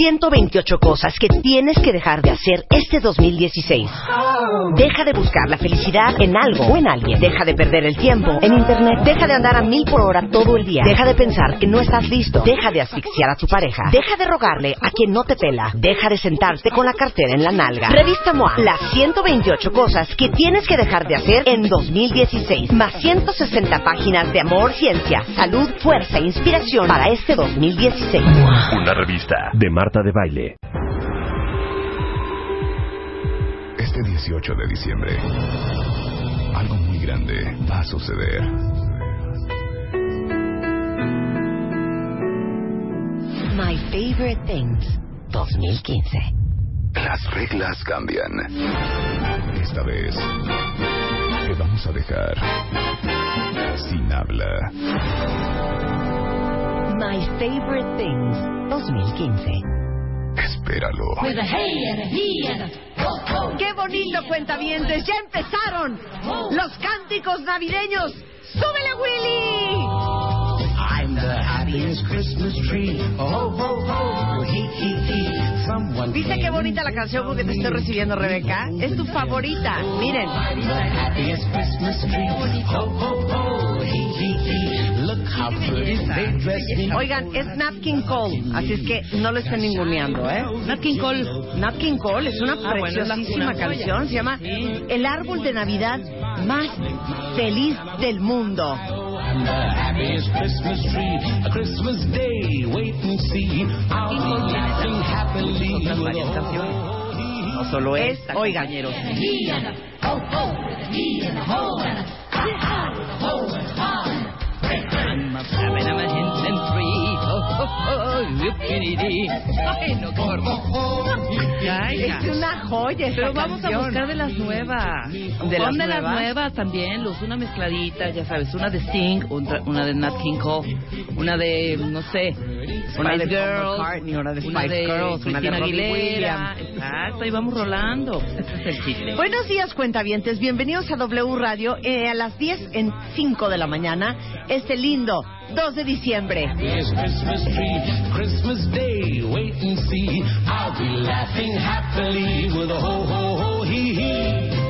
128 cosas que tienes que dejar de hacer este 2016. Deja de buscar la felicidad en algo o en alguien. Deja de perder el tiempo en internet. Deja de andar a mil por hora todo el día. Deja de pensar que no estás listo. Deja de asfixiar a tu pareja. Deja de rogarle a quien no te pela. Deja de sentarte con la cartera en la nalga. Revista MOA. Las 128 cosas que tienes que dejar de hacer en 2016. Más 160 páginas de amor, ciencia, salud, fuerza e inspiración para este 2016. Una revista de Marta de Baile. Este 18 de diciembre, algo muy grande va a suceder. My Favorite Things 2015. Las reglas cambian. Esta vez, te vamos a dejar sin habla. My Favorite Things 2015. Espéralo. ¡Qué bonito, cuentavientes! ¡Ya empezaron los cánticos navideños! ¡Súbele, Willy! ¿Viste qué bonita la canción que te estoy recibiendo, Rebeca? Es tu favorita. Miren. Oigan, es Nat King Cole, así es que no lo estén ninguneando, ¿eh? Nat King Cole. Nat King Cole es una Ah, preciosísima canción. Se llama El árbol de Navidad más feliz del mundo. The happiest Christmas tree. A Christmas day, wait and see. I'll be laughing happily. Otras with varias a canciones. ho, No solo Es- esta, oigan. compañeros. I'm a having a hint yippee-dee-dee. Ay, no, qué. Es una joya esta Pero vamos a canción. buscar de las nuevas. ¿De Pon las de las nuevas? nuevas también, Luz, una mezcladita, ya sabes, una de Sting, una de Nat King Cole, una de, no sé, Una de Girls, McCartney, una de una Spice de Girls, una de Robbie Aguilera. Williams. Exacto, y vamos rolando. Ese es el chiste. Buenos días, cuentavientes. Bienvenidos a W Radio eh, a las 10 en 5 de la mañana, este lindo 2 de diciembre. Happiest Christmas tree, Christmas day, wait and see. I'll be laughing happily with a ho ho ho hee hee.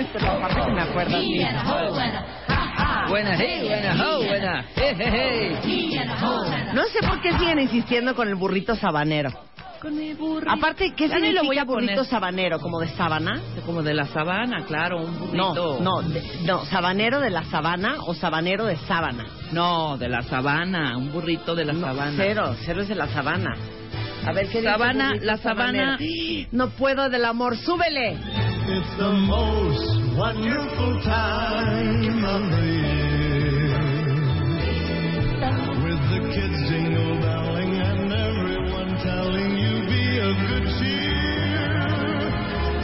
Esta es la parte que me acuerdo así. Buena, hey, buena, ho, buena, hey, hey, hey. No sé por qué siguen insistiendo con el burrito sabanero. Con el burrito. Aparte, ¿qué Ya ni lo voy significa a poner. burrito sabanero? ¿Como de sábana? Como de la sabana, claro, un burrito. No, no, de- no, sabanero de la sabana o sabanero de sábana. No, de la sabana, un burrito de la No, sabana. Cero, cero es de la sabana. A ver, ¿qué dice Sabana, la sabana- sabanero? No puedo del amor, súbele. It's the most wonderful time of the year. With the kids jingle belling and everyone telling you be of good cheer.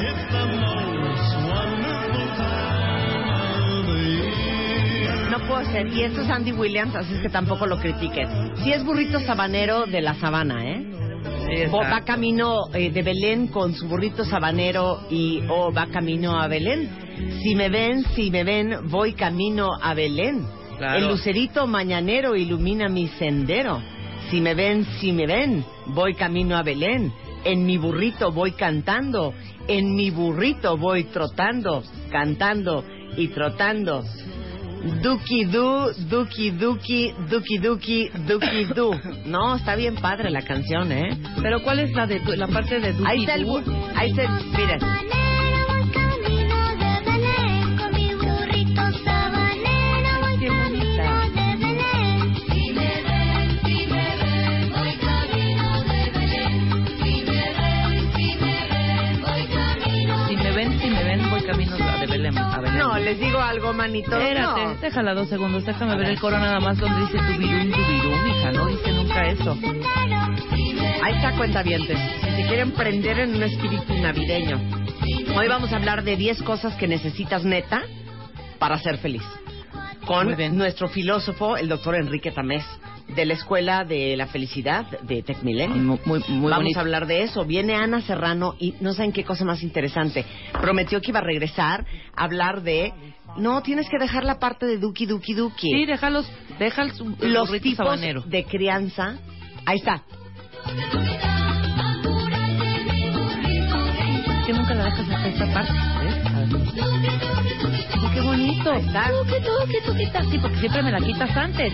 It's the most wonderful time of the year. No puedo ser. Y esto es Andy Williams, así es que tampoco lo critiquen. Si es burrito sabanero de la sabana, ¿eh? Sí, O va camino eh, de Belén con su burrito sabanero y o va camino a Belén. Si me ven, si me ven, voy camino a Belén. Claro. El lucerito mañanero ilumina mi sendero. Si me ven, si me ven, voy camino a Belén. En mi burrito voy cantando, en mi burrito voy trotando, cantando y trotando. Duki du, duki duki, duki duki, duki du. No, está bien padre la canción, ¿eh? Pero ¿cuál es la de la parte de Duki Ahí está el ahí está, miren. Belén. A Belén. No, les digo algo, manito. Espérate, No. déjala dos segundos, déjame ver el coro nada más donde dice tubirum, tubirum, hija, no dice nunca eso. Ahí está cuentavientes. Si se quieren prender en un espíritu navideño. Hoy vamos a hablar de 10 cosas que necesitas neta para ser feliz. Con nuestro filósofo, el doctor Enrique Tamés, de la Escuela de la Felicidad de Tech Milenio. Muy, muy, muy Vamos bonito. a hablar de eso. Viene Ana Serrano y no saben qué cosa más interesante. Prometió que iba a regresar a hablar de. No, tienes que dejar la parte de Duki Duki Duki. Sí, déjalos, deja Los tipos sabanero. de crianza. Ahí está. Que nunca la dejas hasta esta parte, ver. Sí, qué bonito. está. Sí, porque siempre me la quitas antes.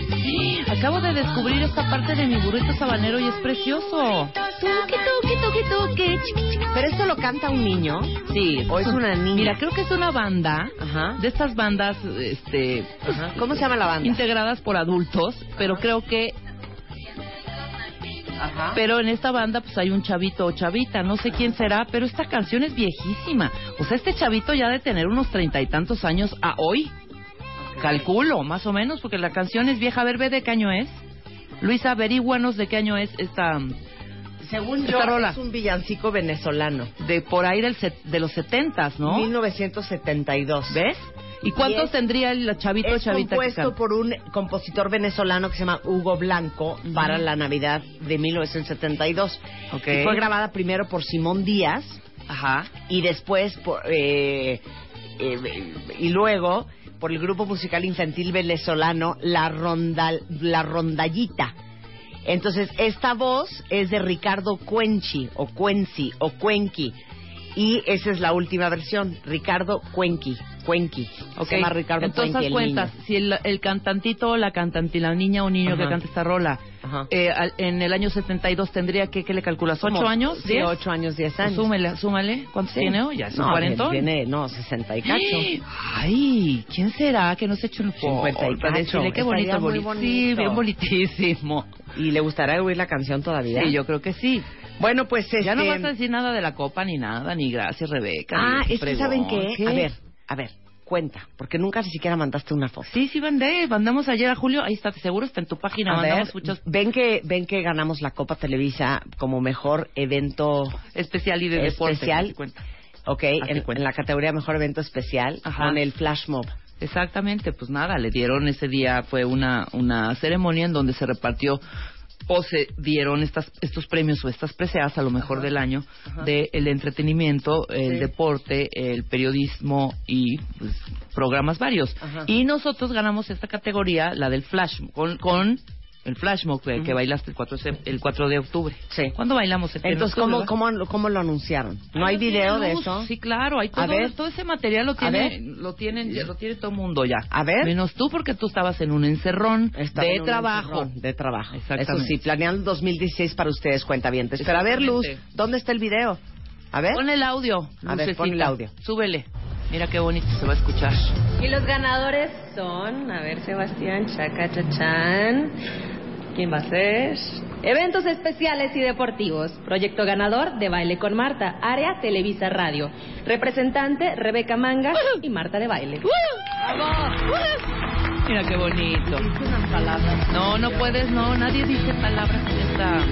Acabo de descubrir esta parte de mi burrito sabanero y es precioso. Pero esto lo canta un niño. Sí. ¿O es una niña? Mira, creo que es una banda Ajá. de estas bandas, este, Ajá. ¿Cómo se llama la banda? integradas por adultos, pero creo que Ajá. Pero en esta banda pues hay un chavito o chavita, no sé quién será, pero esta canción es viejísima. O sea, este chavito ya de tener unos treinta y tantos años a hoy. Calculo, más o menos, porque la canción es vieja. A ver, ve de qué año es. Luisa, averíguanos de qué año es esta... Según yo, rola. es un villancico venezolano. De por ahí del set- de los setentas, ¿no? 1972. ¿Ves? ¿Y cuántos tendría el chavito Es chavita compuesto por un compositor venezolano que se llama Hugo Blanco para la Navidad de 1972. Ok. Y fue grabada primero por Simón Díaz Ajá. y después por, eh, eh, y luego por el grupo musical infantil venezolano La Ronda, La Rondallita. Entonces, esta voz es de Ricardo Cuenchi, o Cuenci, o Cuenqui. Y esa es la última versión, Ricardo Cuenqui, Cuenqui. Ok. Se llama Ricardo Entonces, Cuenqui, haz el cuentas, niño. si el, el cantantito o la cantante, la niña o niño que Ajá. canta esta rola, eh, al- en el año 72 tendría que, ¿qué le calculas? ¿Ocho Como- años? Sí, ¿Diez? ocho años, diez Pues años. súmele, súmale. ¿Cuántos Sí. tiene hoy? Ya es no, cuarentón. Tiene, no, 60 y cacho. Ay, ¿quién será que nos eche un 50 y cacho. decirle qué bonito, bonito. Sí, bien bonitísimo. ¿Y le gustaría oír la canción todavía? Sí, yo creo que sí. Bueno, pues este... Ya no vas a decir nada de la copa ni nada, ni gracias, Rebeca. Ah, es que. ¿saben qué? A ver, a ver, cuenta, porque nunca ni siquiera mandaste una foto. Sí, sí, mandé. Mandamos ayer a Julio. Ahí está, seguro está en tu página. A mandamos ver, muchos ven que ven que ganamos la Copa Televisa como mejor evento especial y de deporte. especial, ok, en, cuenta. en la categoría mejor evento especial Ajá. con el flash mob. Exactamente, pues nada, le dieron ese día, fue una, una ceremonia en donde se repartió o se dieron estas, estos premios o estas preseas a lo mejor del año de el entretenimiento, el Sí. deporte, el periodismo y pues, programas varios. Ajá. Y nosotros ganamos esta categoría, la del flash, con, con el flash mob que, que bailaste el 4, de sep- el 4 de octubre. Sí. ¿Cuándo bailamos? En Entonces, octubre, ¿cómo, cómo, ¿cómo lo anunciaron? ¿No hay video de eso? Sí, claro, hay todo, A ver. todo ese material lo tiene, lo tienen, ya lo tiene todo el mundo ya. A ver. Menos tú porque tú estabas en un encerrón Estaba de en trabajo. encerrón De trabajo. Exactamente. Eso sí, planeando el 2016 para ustedes, cuentavientes. Pero a ver, Luz. ¿dónde está el video? A ver. Pon el audio. A ver, pon el audio. Súbele. Mira qué bonito se va a escuchar. Y los ganadores son, a ver, Sebastián, Chaca, Chachán. ¿Quién va a ser? Eventos especiales y deportivos. Proyecto ganador de Baile con Marta. Área Televisa Radio. Representante Rebeca Manga y Marta de Baile. Mira qué bonito. No, no puedes, no. Nadie dice palabras en esta,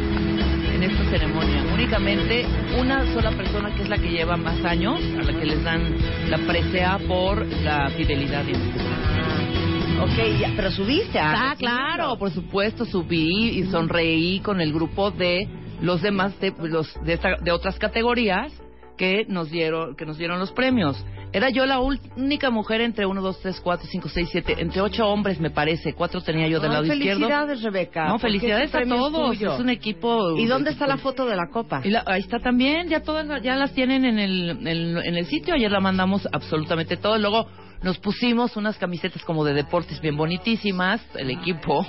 en esta ceremonia. Únicamente una sola persona que es la que lleva más años, a la que les dan la presea por la fidelidad y Ok, ya, pero subiste. Ah, claro, por supuesto, subí y sonreí con el grupo de los demás de los de, esta- de otras categorías que nos dieron que nos dieron los premios. Era yo la única mujer entre 1, 2, 3, 4, 5, 6, 7, entre ocho hombres me parece, cuatro tenía yo del lado izquierdo. felicidades, Rebeca. No, felicidades a es todos, tuyo. es un equipo. ¿Y dónde está la foto de la copa? Y la- ahí está también, ya todas ya las tienen en el, en, en el sitio, ayer la mandamos absolutamente todo, luego nos pusimos unas camisetas como de deportes bien bonitísimas, el equipo,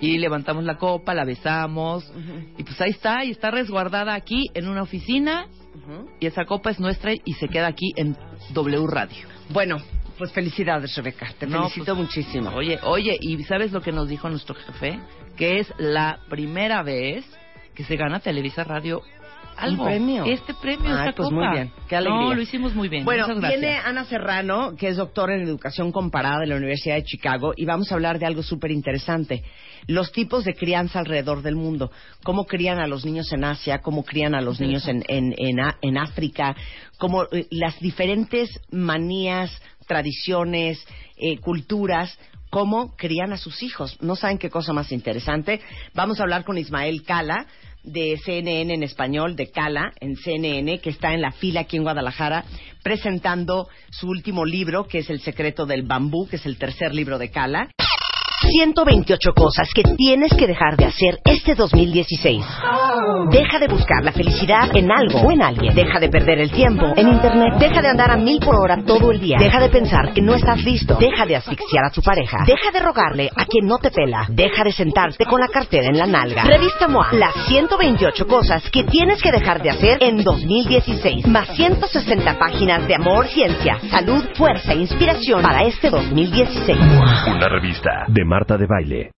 y levantamos la copa, la besamos, y pues ahí está, y está resguardada aquí en una oficina, y esa copa es nuestra y se queda aquí en W Radio. Bueno, pues felicidades, Rebeca. Te No, felicito pues, muchísimo. Oye, oye, ¿y sabes lo que nos dijo nuestro jefe? Que es la primera vez que se gana Televisa Radio algo. ¿Un premio? Este premio, esta pues copa. muy bien. Qué alegría. No, lo hicimos muy bien. Bueno, viene Ana Serrano, que es doctora en educación comparada de la Universidad de Chicago, y vamos a hablar de algo súper interesante. Los tipos de crianza alrededor del mundo. Cómo crían a los niños en Asia, cómo crían a los niños en, en, en, en África, cómo eh, las diferentes manías, tradiciones, eh, culturas, cómo crían a sus hijos. No saben qué cosa más interesante. Vamos a hablar con Ismael Cala de CNN en español, de Cala en CNN, que está en la fila aquí en Guadalajara, presentando su último libro, que es El secreto del bambú, que es el tercer libro de Cala. 128 cosas que tienes que dejar de hacer este 2016. Deja de buscar la felicidad en algo o en alguien. Deja de perder el tiempo en Internet. Deja de andar a mil por hora todo el día. Deja de pensar que no estás listo. Deja de asfixiar a tu pareja. Deja de rogarle a quien no te pela. Deja de sentarte con la cartera en la nalga. Revista MOA. Las 128 cosas que tienes que dejar de hacer en 2016. Más 160 páginas de amor, ciencia, salud, fuerza e inspiración para este 2016. Una revista de Marta de Baile.